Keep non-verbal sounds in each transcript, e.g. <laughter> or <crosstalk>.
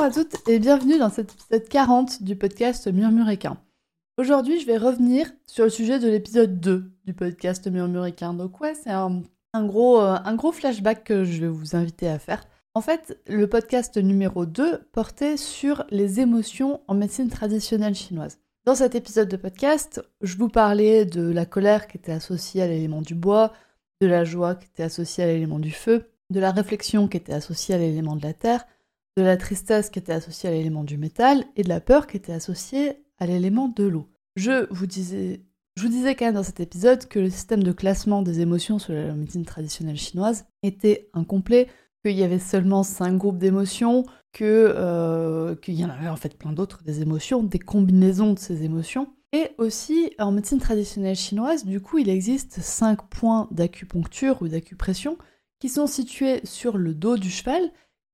Bonjour à toutes et bienvenue dans cet épisode 40 du podcast Murmuréquin. Aujourd'hui, je vais revenir sur le sujet de l'épisode 2 du podcast Murmuréquin. Donc ouais, c'est un, gros, euh, un gros flashback que je vais vous inviter à faire. En fait, le podcast numéro 2 portait sur les émotions en médecine traditionnelle chinoise. Dans cet épisode de podcast, je vous parlais de la colère qui était associée à l'élément du bois, de la joie qui était associée à l'élément du feu, de la réflexion qui était associée à l'élément de la terre, de la tristesse qui était associée à l'élément du métal et de la peur qui était associée à l'élément de l'eau. Je vous disais, quand même dans cet épisode que le système de classement des émotions sur la médecine traditionnelle chinoise était incomplet, qu'il y avait seulement cinq groupes d'émotions, que euh, qu'il y en avait en fait plein d'autres des émotions, des combinaisons de ces émotions. Et aussi, en médecine traditionnelle chinoise, du coup, il existe cinq points d'acupuncture ou d'acupression qui sont situés sur le dos du cheval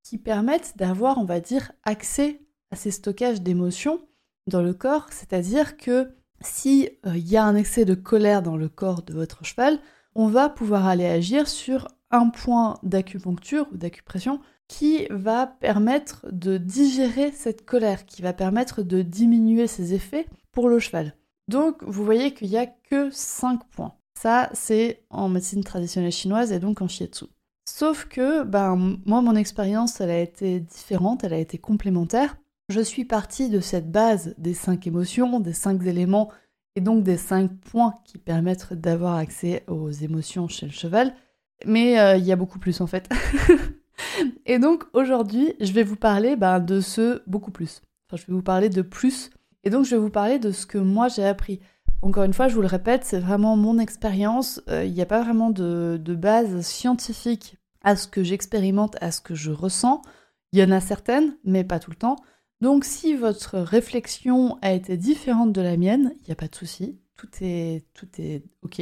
qui permettent d'avoir, on va dire, accès à ces stockages d'émotions dans le corps, c'est-à-dire que si euh, il y a un excès de colère dans le corps de votre cheval, on va pouvoir aller agir sur un point d'acupuncture ou d'acupression qui va permettre de digérer cette colère, qui va permettre de diminuer ses effets pour le cheval. Donc vous voyez qu'il n'y a que 5 points. Ça, c'est en médecine traditionnelle chinoise et donc en shiatsu. Sauf que, ben, moi, mon expérience, elle a été différente, elle a été complémentaire. Je suis partie de cette base des cinq émotions, des cinq éléments, et donc des cinq points qui permettent d'avoir accès aux émotions chez le cheval. Mais euh, il y a beaucoup plus en fait. <laughs> et donc aujourd'hui, je vais vous parler ben, de ce beaucoup plus. Enfin, je vais vous parler de plus. Et donc je vais vous parler de ce que moi j'ai appris. Encore une fois, je vous le répète, c'est vraiment mon expérience. Euh, il n'y a pas vraiment de, base scientifique à ce que j'expérimente, à ce que je ressens. Il y en a certaines, mais pas tout le temps. Donc si votre réflexion a été différente de la mienne, il n'y a pas de souci. Tout est, tout est OK.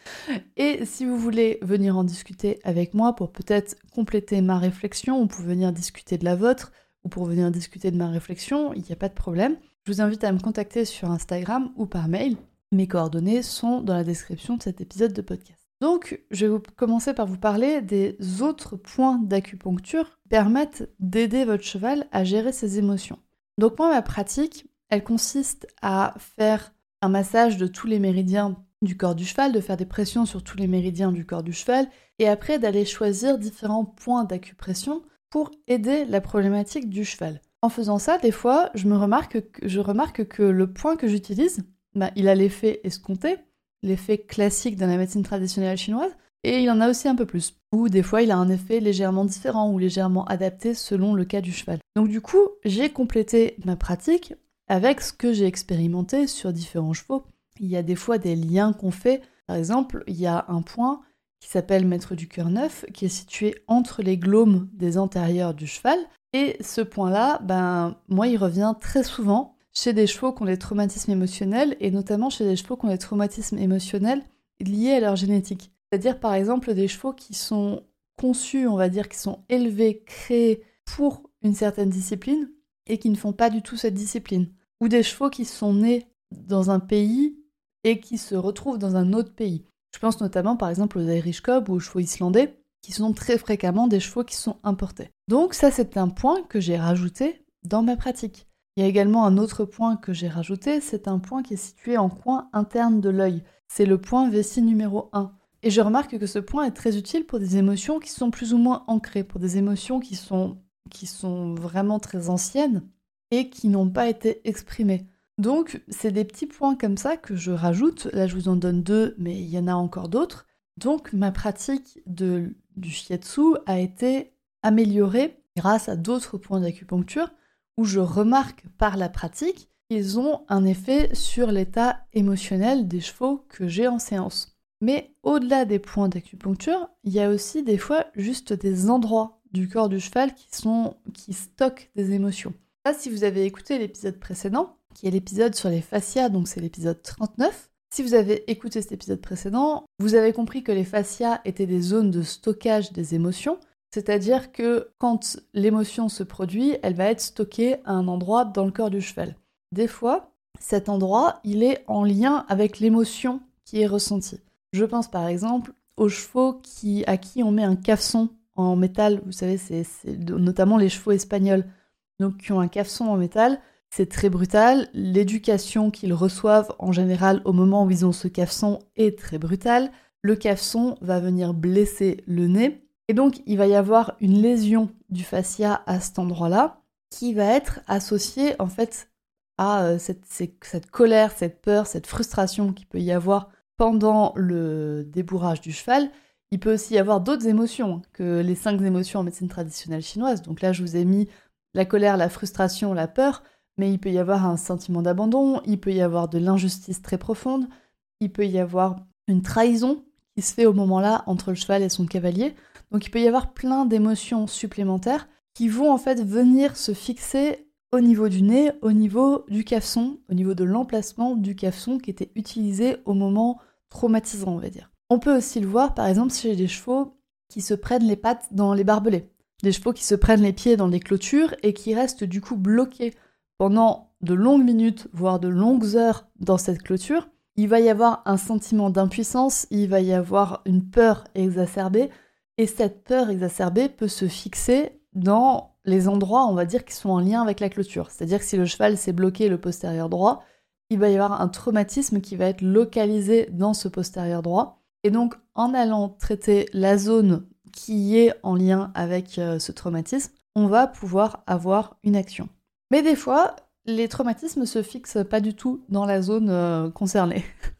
<laughs> Et si vous voulez venir en discuter avec moi pour peut-être compléter ma réflexion, ou pour venir discuter de la vôtre, ou pour venir discuter de ma réflexion, il n'y a pas de problème. Je vous invite à me contacter sur Instagram ou par mail. Mes coordonnées sont dans la description de cet épisode de podcast. Donc, je vais commencer par vous parler des autres points d'acupuncture qui permettent d'aider votre cheval à gérer ses émotions. Donc moi, ma pratique, elle consiste à faire un massage de tous les méridiens du corps du cheval, de faire des pressions sur tous les méridiens du corps du cheval, et après d'aller choisir différents points d'acupression pour aider la problématique du cheval. En faisant ça, des fois, je me remarque que, je remarque que le point que j'utilise, bah, il a l'effet escompté, l'effet classique dans la médecine traditionnelle chinoise, et il en a aussi un peu plus. Ou des fois, il a un effet légèrement différent ou légèrement adapté selon le cas du cheval. Donc du coup, j'ai complété ma pratique avec ce que j'ai expérimenté sur différents chevaux. Il y a des fois des liens qu'on fait. Par exemple, il y a un point qui s'appelle Maître du cœur neuf, qui est situé entre les glomes des antérieurs du cheval, et ce point-là, ben, moi, il revient très souvent chez des chevaux qui ont des traumatismes émotionnels, et notamment chez des chevaux qui ont des traumatismes émotionnels liés à leur génétique. C'est-à-dire, par exemple, des chevaux qui sont conçus, on va dire, qui sont élevés, créés pour une certaine discipline, et qui ne font pas du tout cette discipline. Ou des chevaux qui sont nés dans un pays et qui se retrouvent dans un autre pays. Je pense notamment, par exemple, aux Irish Cob ou aux chevaux islandais, qui sont très fréquemment des chevaux qui sont importés. Donc ça, c'est un point que j'ai rajouté dans ma pratique. Il y a également un autre point que j'ai rajouté, c'est un point qui est situé en coin interne de l'œil. C'est le point vessie numéro 1. Et je remarque que ce point est très utile pour des émotions qui sont plus ou moins ancrées, pour des émotions qui sont, vraiment très anciennes et qui n'ont pas été exprimées. Donc, c'est des petits points comme ça que je rajoute. Là, je vous en donne deux, mais il y en a encore d'autres. Donc, ma pratique de du shiatsu a été amélioré grâce à d'autres points d'acupuncture où je remarque par la pratique qu'ils ont un effet sur l'état émotionnel des chevaux que j'ai en séance. Mais au-delà des points d'acupuncture, il y a aussi des fois juste des endroits du corps du cheval qui, qui stockent des émotions. Là, si vous avez écouté l'épisode précédent, qui est l'épisode sur les fascias, donc c'est l'épisode 39, si vous avez écouté cet épisode précédent, vous avez compris que les fascias étaient des zones de stockage des émotions, c'est-à-dire que quand l'émotion se produit, elle va être stockée à un endroit dans le corps du cheval. Des fois, cet endroit, il est en lien avec l'émotion qui est ressentie. Je pense par exemple aux chevaux qui, à qui on met un cafson en métal, vous savez, c'est notamment les chevaux espagnols, qui ont un cafson en métal. C'est très brutal. L'éducation qu'ils reçoivent en général au moment où ils ont ce cafson est très brutale. Le cafson va venir blesser le nez. Et donc, il va y avoir une lésion du fascia à cet endroit-là qui va être associée en fait à euh, cette, colère, cette peur, cette frustration qu'il peut y avoir pendant le débourrage du cheval. Il peut aussi y avoir d'autres émotions que les cinq émotions en médecine traditionnelle chinoise. Donc là, je vous ai mis la colère, la frustration, la peur, mais il peut y avoir un sentiment d'abandon, il peut y avoir de l'injustice très profonde, il peut y avoir une trahison qui se fait au moment-là entre le cheval et son cavalier. Donc il peut y avoir plein d'émotions supplémentaires qui vont en fait venir se fixer au niveau du nez, au niveau du cafson, au niveau de l'emplacement du cafson qui était utilisé au moment traumatisant, on va dire. On peut aussi le voir par exemple chez des chevaux qui se prennent les pattes dans les barbelés, des chevaux qui se prennent les pieds dans les clôtures et qui restent du coup bloqués pendant de longues minutes, voire de longues heures dans cette clôture. Il va y avoir un sentiment d'impuissance, il va y avoir une peur exacerbée, et cette peur exacerbée peut se fixer dans les endroits, on va dire, qui sont en lien avec la clôture. C'est-à-dire que si le cheval s'est bloqué le postérieur droit, il va y avoir un traumatisme qui va être localisé dans ce postérieur droit. Et donc, en allant traiter la zone qui est en lien avec euh, ce traumatisme, on va pouvoir avoir une action. Mais des fois, les traumatismes se fixent pas du tout dans la zone euh, concernée. <laughs>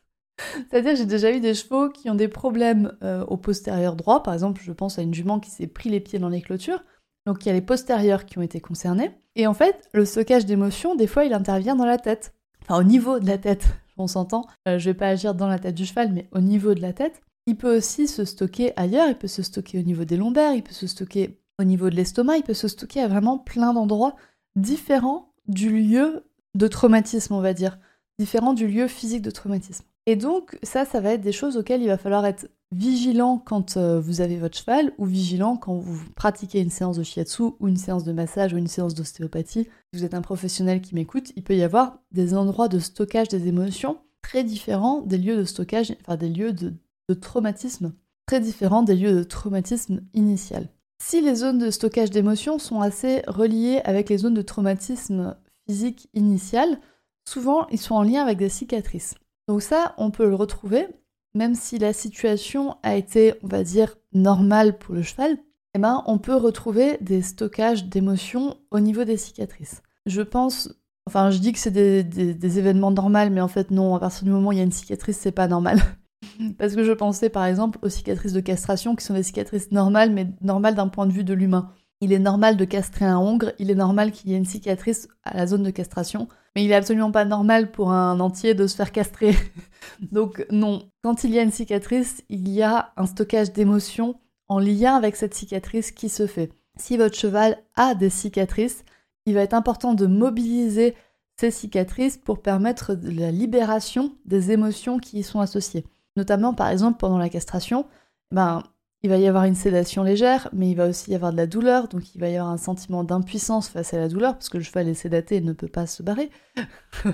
C'est-à-dire j'ai déjà eu des chevaux qui ont des problèmes euh, au postérieur droit. Par exemple, je pense à une jument qui s'est pris les pieds dans les clôtures. Donc il y a les postérieurs qui ont été concernés. Et en fait, le stockage d'émotions, des fois, il intervient dans la tête. Enfin, au niveau de la tête, <laughs> on s'entend. Euh, je vais pas agir dans la tête du cheval, mais au niveau de la tête. Il peut aussi se stocker ailleurs, il peut se stocker au niveau des lombaires, il peut se stocker au niveau de l'estomac, il peut se stocker à vraiment plein d'endroits différents du lieu de traumatisme, on va dire, différents du lieu physique de traumatisme. Et donc ça, ça va être des choses auxquelles il va falloir être vigilant quand euh, vous avez votre cheval ou vigilant quand vous pratiquez une séance de shiatsu ou une séance de massage ou une séance d'ostéopathie. Si vous êtes un professionnel qui m'écoute, il peut y avoir des endroits de stockage des émotions très différents des lieux de stockage, enfin des lieux de, traumatisme très différents des lieux de traumatisme initial. Si les zones de stockage d'émotions sont assez reliées avec les zones de traumatisme physique initial, souvent ils sont en lien avec des cicatrices. Donc ça, on peut le retrouver même si la situation a été, on va dire, normale pour le cheval, eh ben, on peut retrouver des stockages d'émotions au niveau des cicatrices. Je pense, enfin, je dis que c'est des, événements normaux, mais en fait, non, à partir du moment où il y a une cicatrice, c'est pas normal. <laughs> Parce que je pensais par exemple aux cicatrices de castration qui sont des cicatrices normales, mais normales d'un point de vue de l'humain. Il est normal de castrer un hongre, il est normal qu'il y ait une cicatrice à la zone de castration, mais il est absolument pas normal pour un entier de se faire castrer. <laughs> Donc non, quand il y a une cicatrice, il y a un stockage d'émotions en lien avec cette cicatrice qui se fait. Si votre cheval a des cicatrices, il va être important de mobiliser ces cicatrices pour permettre la libération des émotions qui y sont associées. Notamment par exemple pendant la castration, ben, il va y avoir une sédation légère, mais il va aussi y avoir de la douleur, donc il va y avoir un sentiment d'impuissance face à la douleur, parce que le cheval est sédaté et ne peut pas se barrer. <laughs>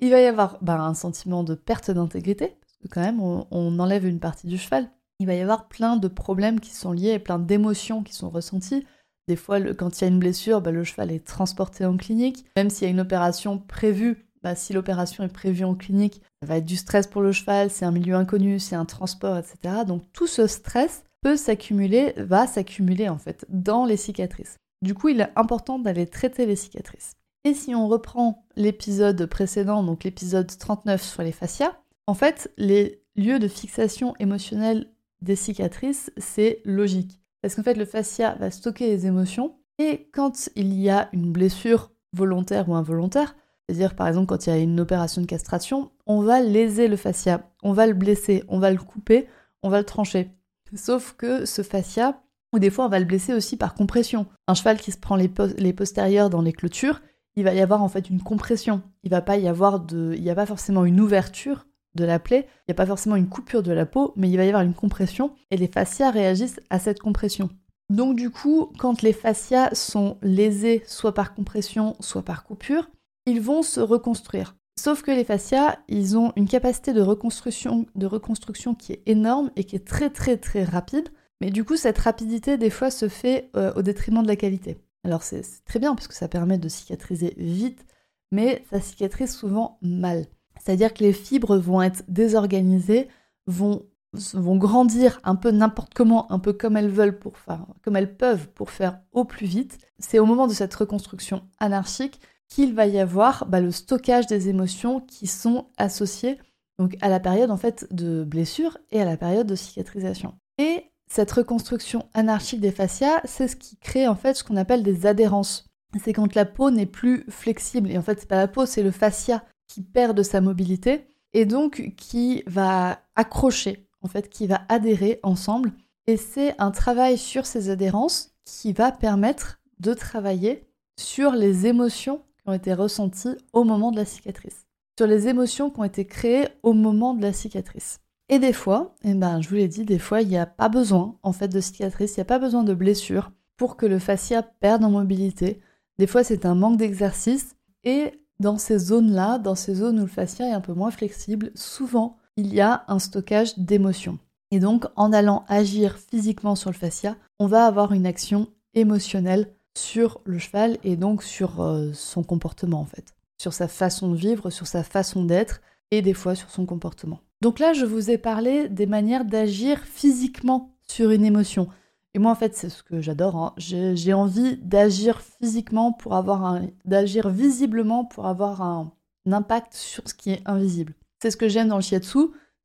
il va y avoir ben, un sentiment de perte d'intégrité, parce que quand même, on, enlève une partie du cheval. Il va y avoir plein de problèmes qui sont liés, plein d'émotions qui sont ressenties. Des fois, quand il y a une blessure, ben, le cheval est transporté en clinique. Même s'il y a une opération prévue, ben, si l'opération est prévue en clinique, ça va être du stress pour le cheval, c'est un milieu inconnu, c'est un transport, etc. Donc tout ce stress peut s'accumuler, va s'accumuler en fait dans les cicatrices. Du coup, il est important d'aller traiter les cicatrices. Et si on reprend l'épisode précédent, donc l'épisode 39 sur les fascias, en fait, les lieux de fixation émotionnelle des cicatrices, c'est logique. Parce qu'en fait, le fascia va stocker les émotions, et quand il y a une blessure volontaire ou involontaire, c'est-à-dire par exemple quand il y a une opération de castration, on va léser le fascia, on va le blesser, on va le couper, on va le trancher. Sauf que ce fascia, Ou des fois, on va le blesser aussi par compression. Un cheval qui se prend les, postérieurs dans les clôtures, il va y avoir en fait une compression. Il va pas y avoir de, il n'y a pas forcément une ouverture de la plaie, il n'y a pas forcément une coupure de la peau, mais il va y avoir une compression et les fascias réagissent à cette compression. Donc du coup, quand les fascias sont lésés soit par compression, soit par coupure, ils vont se reconstruire. Sauf que les fascias, ils ont une capacité de reconstruction, de reconstruction qui est énorme et qui est très très très rapide. Mais du coup, cette rapidité, des fois, se fait euh, au détriment de la qualité. Alors c'est très bien parce que ça permet de cicatriser vite, mais ça cicatrise souvent mal. C'est-à-dire que les fibres vont être désorganisées, vont, vont grandir un peu n'importe comment, un peu comme elles veulent pour faire, comme elles peuvent pour faire au plus vite. C'est au moment de cette reconstruction anarchique qu'il va y avoir bah, le stockage des émotions qui sont associées donc à la période en fait de blessure et à la période de cicatrisation. Et cette reconstruction anarchique des fascias, c'est ce qui crée en fait ce qu'on appelle des adhérences. C'est quand la peau n'est plus flexible et en fait c'est pas la peau, c'est le fascia qui perd de sa mobilité et donc qui va accrocher en fait, qui va adhérer ensemble. Et c'est un travail sur ces adhérences qui va permettre de travailler sur les émotions ont été ressenties au moment de la cicatrice, sur les émotions qui ont été créées au moment de la cicatrice. Et des fois, eh ben, je vous l'ai dit, des fois, il n'y a pas besoin en fait de cicatrice, il n'y a pas besoin de blessure pour que le fascia perde en mobilité. Des fois, c'est un manque d'exercice. Et dans ces zones-là, dans ces zones où le fascia est un peu moins flexible, souvent, il y a un stockage d'émotions. Et donc, en allant agir physiquement sur le fascia, on va avoir une action émotionnelle sur le cheval et donc sur euh, son comportement en fait, sur sa façon de vivre, sur sa façon d'être et des fois sur son comportement. Donc là, je vous ai parlé des manières d'agir physiquement sur une émotion. Et moi, en fait, c'est ce que j'adore. Hein. J'ai envie d'agir physiquement pour avoir un, d'agir visiblement pour avoir un, un, impact sur ce qui est invisible. C'est ce que j'aime dans le shiatsu,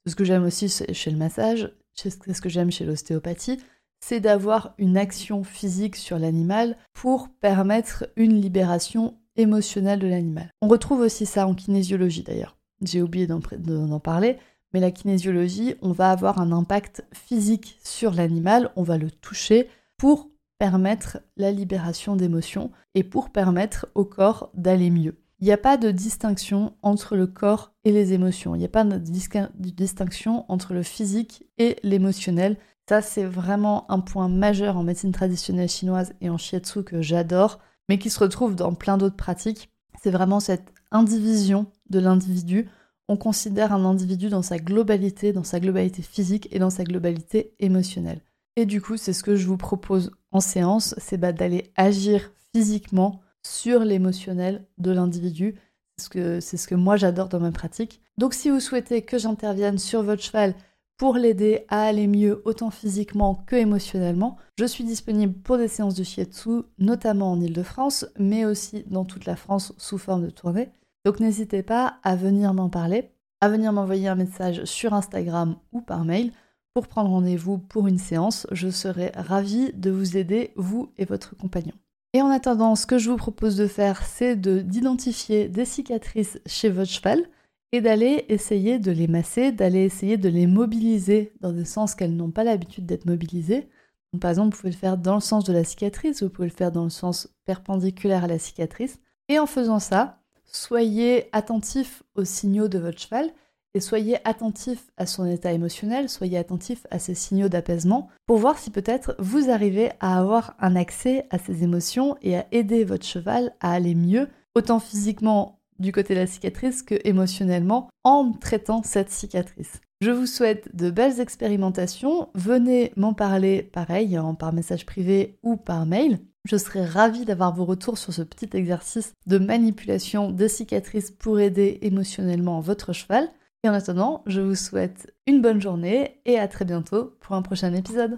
c'est ce que j'aime aussi chez le massage, c'est ce que j'aime chez l'ostéopathie c'est d'avoir une action physique sur l'animal pour permettre une libération émotionnelle de l'animal. On retrouve aussi ça en kinésiologie d'ailleurs. J'ai oublié d'en parler, mais la kinésiologie, on va avoir un impact physique sur l'animal, on va le toucher pour permettre la libération d'émotions et pour permettre au corps d'aller mieux. Il n'y a pas de distinction entre le corps et les émotions. Il n'y a pas de distinction entre le physique et l'émotionnel. Ça, c'est vraiment un point majeur en médecine traditionnelle chinoise et en shiatsu que j'adore, mais qui se retrouve dans plein d'autres pratiques. C'est vraiment cette indivision de l'individu. On considère un individu dans sa globalité, dans sa globalité physique et dans sa globalité émotionnelle. Et du coup, c'est ce que je vous propose en séance, c'est bah, d'aller agir physiquement sur l'émotionnel de l'individu. C'est ce, que, c'est ce que moi j'adore dans ma pratique. Donc si vous souhaitez que j'intervienne sur votre cheval pour l'aider à aller mieux autant physiquement que émotionnellement. Je suis disponible pour des séances de shiatsu, notamment en Ile-de-France, mais aussi dans toute la France sous forme de tournée. Donc n'hésitez pas à venir m'en parler, à venir m'envoyer un message sur Instagram ou par mail pour prendre rendez-vous pour une séance. Je serai ravie de vous aider, vous et votre compagnon. Et en attendant, ce que je vous propose de faire, c'est d'identifier des cicatrices chez votre cheval et d'aller essayer de les masser, d'aller essayer de les mobiliser dans des sens qu'elles n'ont pas l'habitude d'être mobilisées. par exemple, vous pouvez le faire dans le sens de la cicatrice, vous pouvez le faire dans le sens perpendiculaire à la cicatrice. Et en faisant ça, soyez attentif aux signaux de votre cheval et soyez attentif à son état émotionnel, soyez attentif à ses signaux d'apaisement pour voir si peut-être vous arrivez à avoir un accès à ses émotions et à aider votre cheval à aller mieux, autant physiquement du côté de la cicatrice que émotionnellement en traitant cette cicatrice. Je vous souhaite de belles expérimentations. Venez m'en parler pareil hein, par message privé ou par mail. Je serai ravie d'avoir vos retours sur ce petit exercice de manipulation des cicatrices pour aider émotionnellement votre cheval. Et en attendant, je vous souhaite une bonne journée et à très bientôt pour un prochain épisode.